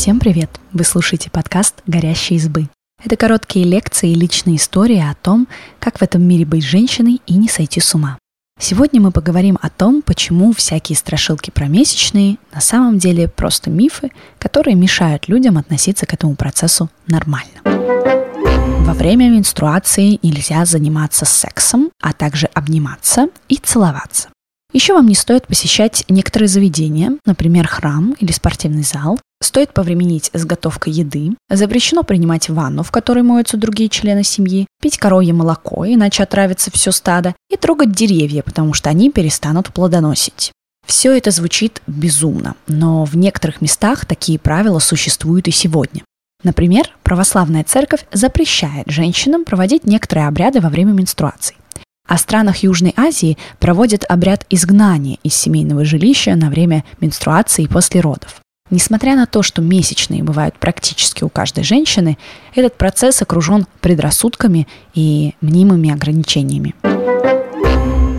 Всем привет! Вы слушаете подкаст «Горящие избы». Это короткие лекции и личные истории о том, как в этом мире быть женщиной и не сойти с ума. Сегодня мы поговорим о том, почему всякие страшилки про месячные на самом деле просто мифы, которые мешают людям относиться к этому процессу нормально. Во время менструации нельзя заниматься сексом, а также обниматься и целоваться. Еще вам не стоит посещать некоторые заведения, например, храм или спортивный зал. Стоит повременить с готовкой еды. Запрещено принимать ванну, в которой моются другие члены семьи, пить коровье молоко, иначе отравится все стадо, и трогать деревья, потому что они перестанут плодоносить. Все это звучит безумно, но в некоторых местах такие правила существуют и сегодня. Например, православная церковь запрещает женщинам проводить некоторые обряды во время менструаций. В странах Южной Азии проводят обряд изгнания из семейного жилища на время менструации и после родов. Несмотря на то, что месячные бывают практически у каждой женщины, этот процесс окружен предрассудками и мнимыми ограничениями.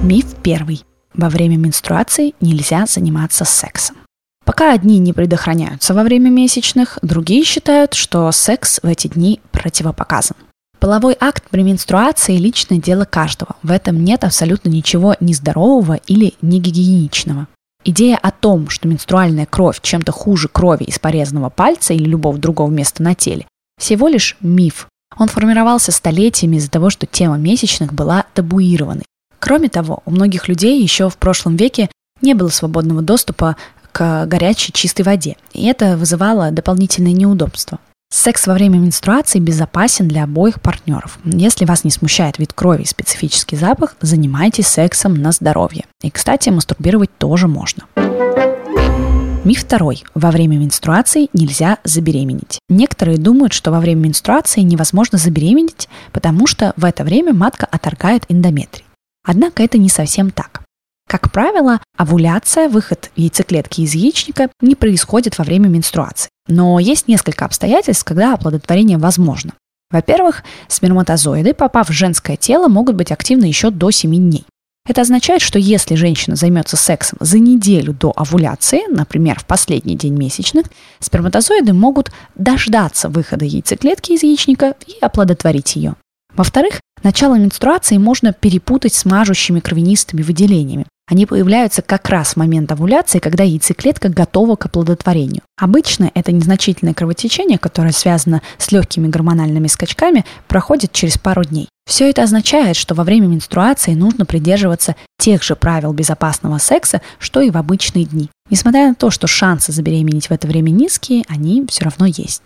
Миф первый. Во время менструации нельзя заниматься сексом. Пока одни не предохраняются во время месячных, другие считают, что секс в эти дни противопоказан. Половой акт при менструации – личное дело каждого. В этом нет абсолютно ничего нездорового или негигиеничного. Идея о том, что менструальная кровь чем-то хуже крови из порезанного пальца или любого другого места на теле, всего лишь миф. Он формировался столетиями из-за того, что тема месячных была табуированной. Кроме того, у многих людей еще в прошлом веке не было свободного доступа к горячей чистой воде, и это вызывало дополнительные неудобства. Секс во время менструации безопасен для обоих партнеров. Если вас не смущает вид крови и специфический запах, занимайтесь сексом на здоровье. И, кстати, мастурбировать тоже можно. Миф второй. Во время менструации нельзя забеременеть. Некоторые думают, что во время менструации невозможно забеременеть, потому что в это время матка отторгает эндометрий. Однако это не совсем так. Как правило, овуляция, выход яйцеклетки из яичника не происходит во время менструации. Но есть несколько обстоятельств, когда оплодотворение возможно. Во-первых, сперматозоиды, попав в женское тело, могут быть активны еще до 7 дней. Это означает, что если женщина займется сексом за неделю до овуляции, например, в последний день месячных, сперматозоиды могут дождаться выхода яйцеклетки из яичника и оплодотворить ее. Во-вторых, начало менструации можно перепутать с мажущими кровянистыми выделениями. Они появляются как раз в момент овуляции, когда яйцеклетка готова к оплодотворению. Обычно это незначительное кровотечение, которое связано с легкими гормональными скачками, проходит через пару дней. Все это означает, что во время менструации нужно придерживаться тех же правил безопасного секса, что и в обычные дни. Несмотря на то, что шансы забеременеть в это время низкие, они все равно есть.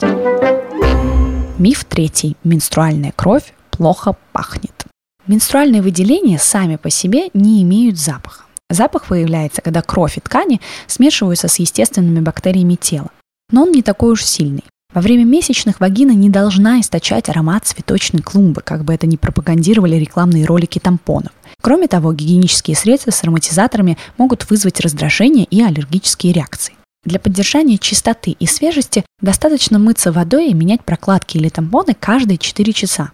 Миф третий. Менструальная кровь плохо пахнет. Менструальные выделения сами по себе не имеют запаха. Запах появляется, когда кровь и ткани смешиваются с естественными бактериями тела. Но он не такой уж сильный. Во время месячных вагина не должна источать аромат цветочной клумбы, как бы это ни пропагандировали рекламные ролики тампонов. Кроме того, гигиенические средства с ароматизаторами могут вызвать раздражение и аллергические реакции. Для поддержания чистоты и свежести достаточно мыться водой и менять прокладки или тампоны каждые 4 часа.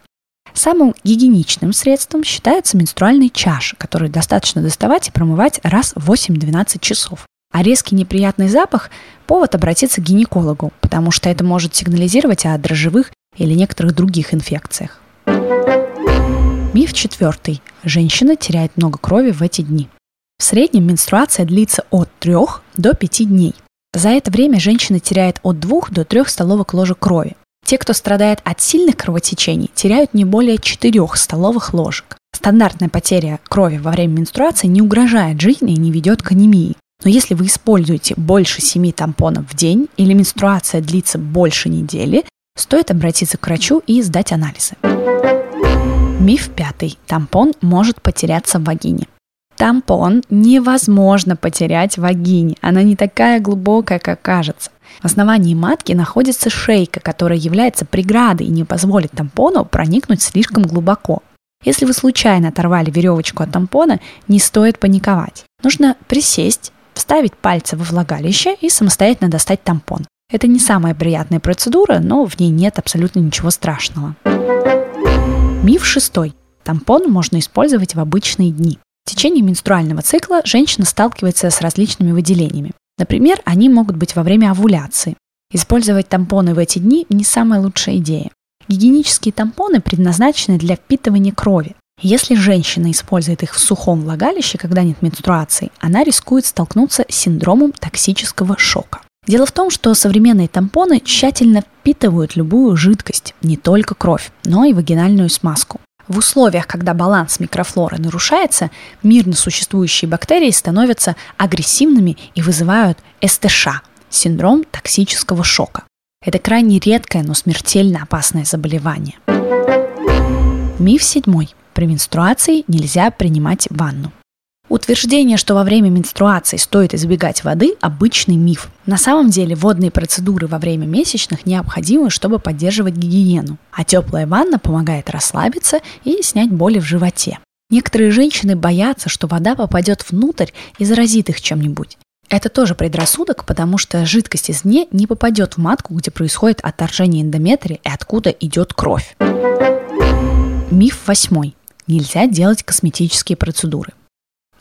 Самым гигиеничным средством считаются менструальные чаши, которые достаточно доставать и промывать раз в 8-12 часов. А резкий неприятный запах – повод обратиться к гинекологу, потому что это может сигнализировать о дрожжевых или некоторых других инфекциях. Миф четвертый. Женщина теряет много крови в эти дни. В среднем менструация длится от 3 до 5 дней. За это время женщина теряет от 2 до 3 столовых ложек крови. Те, кто страдает от сильных кровотечений, теряют не более 4 столовых ложек. Стандартная потеря крови во время менструации не угрожает жизни и не ведет к анемии. Но если вы используете больше 7 тампонов в день или менструация длится больше недели, стоит обратиться к врачу и сдать анализы. Миф пятый. Тампон может потеряться в вагине. Тампон невозможно потерять в вагине. Она не такая глубокая, как кажется. В основании матки находится шейка, которая является преградой и не позволит тампону проникнуть слишком глубоко. Если вы случайно оторвали веревочку от тампона, не стоит паниковать. Нужно присесть, вставить пальцы во влагалище и самостоятельно достать тампон. Это не самая приятная процедура, но в ней нет абсолютно ничего страшного. Миф шестой. Тампон можно использовать в обычные дни. В течение менструального цикла женщина сталкивается с различными выделениями. Например, они могут быть во время овуляции. Использовать тампоны в эти дни не самая лучшая идея. Гигиенические тампоны предназначены для впитывания крови. Если женщина использует их в сухом влагалище, когда нет менструации, она рискует столкнуться с синдромом токсического шока. Дело в том, что современные тампоны тщательно впитывают любую жидкость, не только кровь, но и вагинальную смазку. В условиях, когда баланс микрофлоры нарушается, мирно существующие бактерии становятся агрессивными и вызывают СТШ – синдром токсического шока. Это крайне редкое, но смертельно опасное заболевание. Миф седьмой. При менструации нельзя принимать ванну. Утверждение, что во время менструации стоит избегать воды – обычный миф. На самом деле водные процедуры во время месячных необходимы, чтобы поддерживать гигиену, а теплая ванна помогает расслабиться и снять боли в животе. Некоторые женщины боятся, что вода попадет внутрь и заразит их чем-нибудь. Это тоже предрассудок, потому что жидкость из дне не попадет в матку, где происходит отторжение эндометрия и откуда идет кровь. Миф восьмой. Нельзя делать косметические процедуры.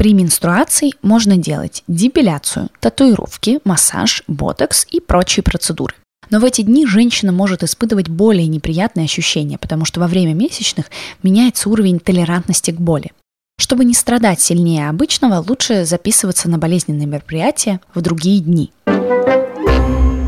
При менструации можно делать депиляцию, татуировки, массаж, ботокс и прочие процедуры. Но в эти дни женщина может испытывать более неприятные ощущения, потому что во время месячных меняется уровень толерантности к боли. Чтобы не страдать сильнее обычного, лучше записываться на болезненные мероприятия в другие дни.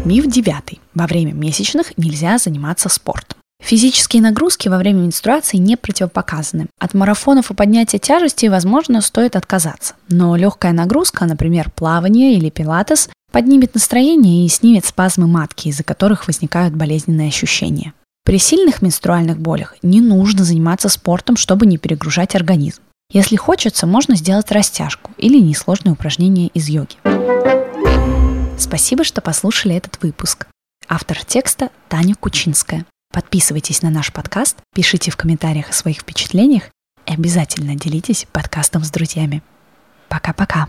Миф девятый. Во время месячных нельзя заниматься спортом. Физические нагрузки во время менструации не противопоказаны. От марафонов и поднятия тяжести, возможно, стоит отказаться. Но легкая нагрузка, например, плавание или пилатес, поднимет настроение и снимет спазмы матки, из-за которых возникают болезненные ощущения. При сильных менструальных болях не нужно заниматься спортом, чтобы не перегружать организм. Если хочется, можно сделать растяжку или несложные упражнения из йоги. Спасибо, что послушали этот выпуск. Автор текста Таня Кучинская. Подписывайтесь на наш подкаст, пишите в комментариях о своих впечатлениях и обязательно делитесь подкастом с друзьями. Пока-пока.